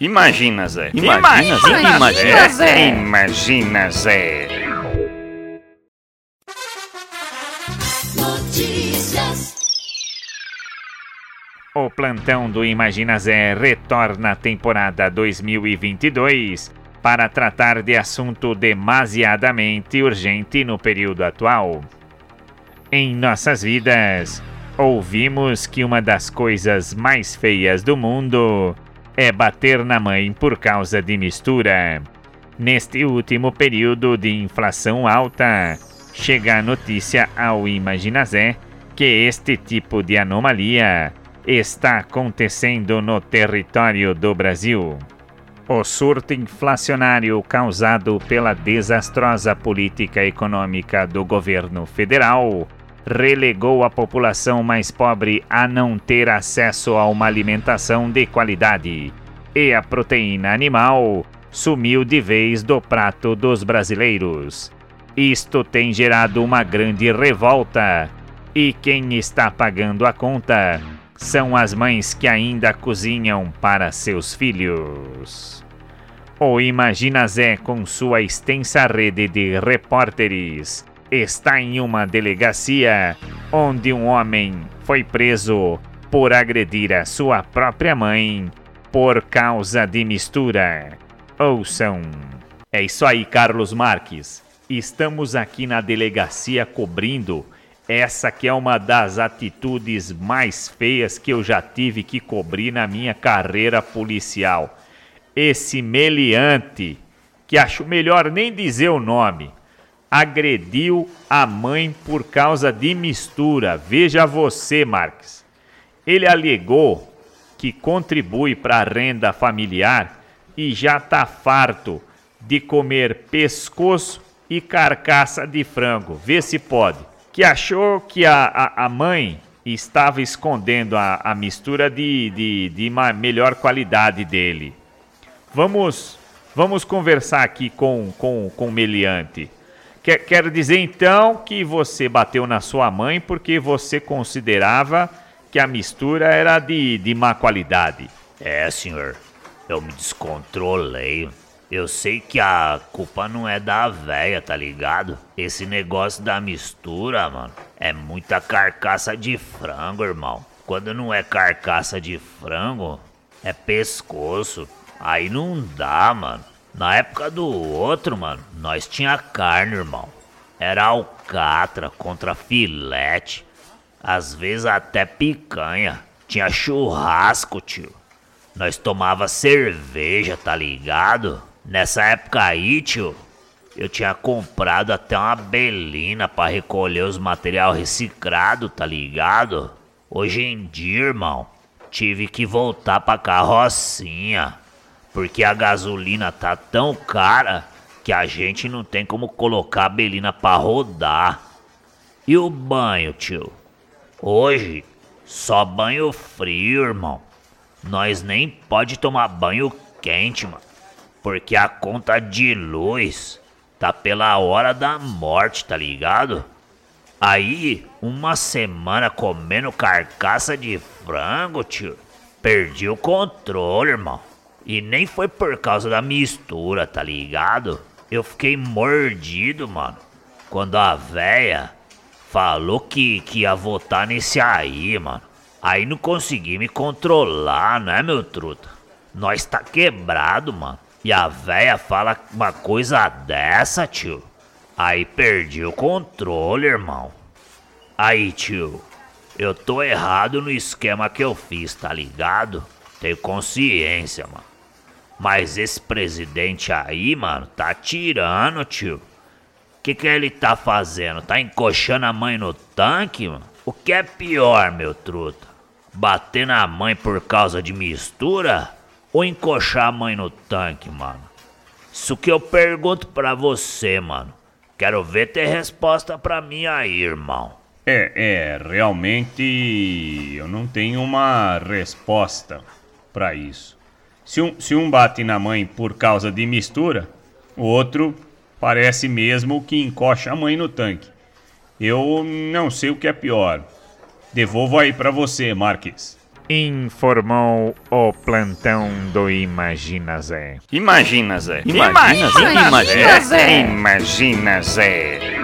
Imagina, Zé. Imagina, Zé. Imagina, Zé. Imagina, Zé. Notícias. O plantão do Imagina Zé retorna à temporada 2022 para tratar de assunto demasiadamente urgente no período atual. Em nossas vidas, ouvimos que uma das coisas mais feias do mundo é bater na mãe por causa de mistura. Neste último período de inflação alta, chega a notícia ao Imaginazé que este tipo de anomalia está acontecendo no território do Brasil. O surto inflacionário causado pela desastrosa política econômica do governo federal relegou a população mais pobre a não ter acesso a uma alimentação de qualidade, e a proteína animal sumiu de vez do prato dos brasileiros. Isto tem gerado uma grande revolta, e quem está pagando a conta são as mães que ainda cozinham para seus filhos. O Imagina Zé, com sua extensa rede de repórteres, está em uma delegacia onde um homem foi preso por agredir a sua própria mãe por causa de mistura. Ouçam. É isso aí, Carlos Marques. Estamos aqui na delegacia cobrindo essa que é uma das atitudes mais feias que eu já tive que cobrir na minha carreira policial. Esse meliante, que acho melhor nem dizer o nome, agrediu a mãe por causa de mistura. Veja você, Marques. Ele alegou que contribui para a renda familiar e já tá farto de comer pescoço e carcaça de frango. Vê se pode que achou que a, a, a mãe estava escondendo a, a mistura de, de, de uma melhor qualidade dele. Vamos, vamos conversar aqui com, com, com o meliante. Quer, quer dizer então que você bateu na sua mãe porque você considerava que a mistura era de, de má qualidade. É, senhor. Eu me descontrolei. Eu sei que a culpa não é da véia, tá ligado? Esse negócio da mistura, mano, é muita carcaça de frango, irmão. Quando não é carcaça de frango, é pescoço. Aí não dá, mano. Na época do outro, mano, nós tinha carne, irmão. Era alcatra contra filete. Às vezes até picanha. Tinha churrasco, tio. Nós tomava cerveja, tá ligado? Nessa época aí, tio, eu tinha comprado até uma belina para recolher os material reciclado, tá ligado? Hoje em dia, irmão, tive que voltar pra carrocinha, porque a gasolina tá tão cara que a gente não tem como colocar a belina pra rodar. E o banho, tio? Hoje, só banho frio, irmão. Nós nem pode tomar banho quente, mano porque a conta de luz tá pela hora da morte, tá ligado? Aí, uma semana comendo carcaça de frango, tio. Perdi o controle, irmão. E nem foi por causa da mistura, tá ligado? Eu fiquei mordido, mano. Quando a véia falou que, que ia votar nesse aí, mano. Aí não consegui me controlar, né, meu truta? Nós tá quebrado, mano. E a véia fala uma coisa dessa, tio. Aí perdi o controle, irmão. Aí, tio, eu tô errado no esquema que eu fiz, tá ligado? Tenho consciência, mano. Mas esse presidente aí, mano, tá tirando, tio. Que que ele tá fazendo? Tá encoxando a mãe no tanque, mano? O que é pior, meu truta? Bater na mãe por causa de mistura? ou encoxar a mãe no tanque, mano? Isso que eu pergunto pra você, mano. Quero ver ter resposta pra mim aí, irmão. É, é, realmente eu não tenho uma resposta para isso. Se um, se um bate na mãe por causa de mistura, o outro parece mesmo que encoxa a mãe no tanque. Eu não sei o que é pior. Devolvo aí para você, Marques. informou o plantão do Imagina Zé. Imagina, Zé. Imagina, Zé. Imagina, Zé. Imagina, Zé.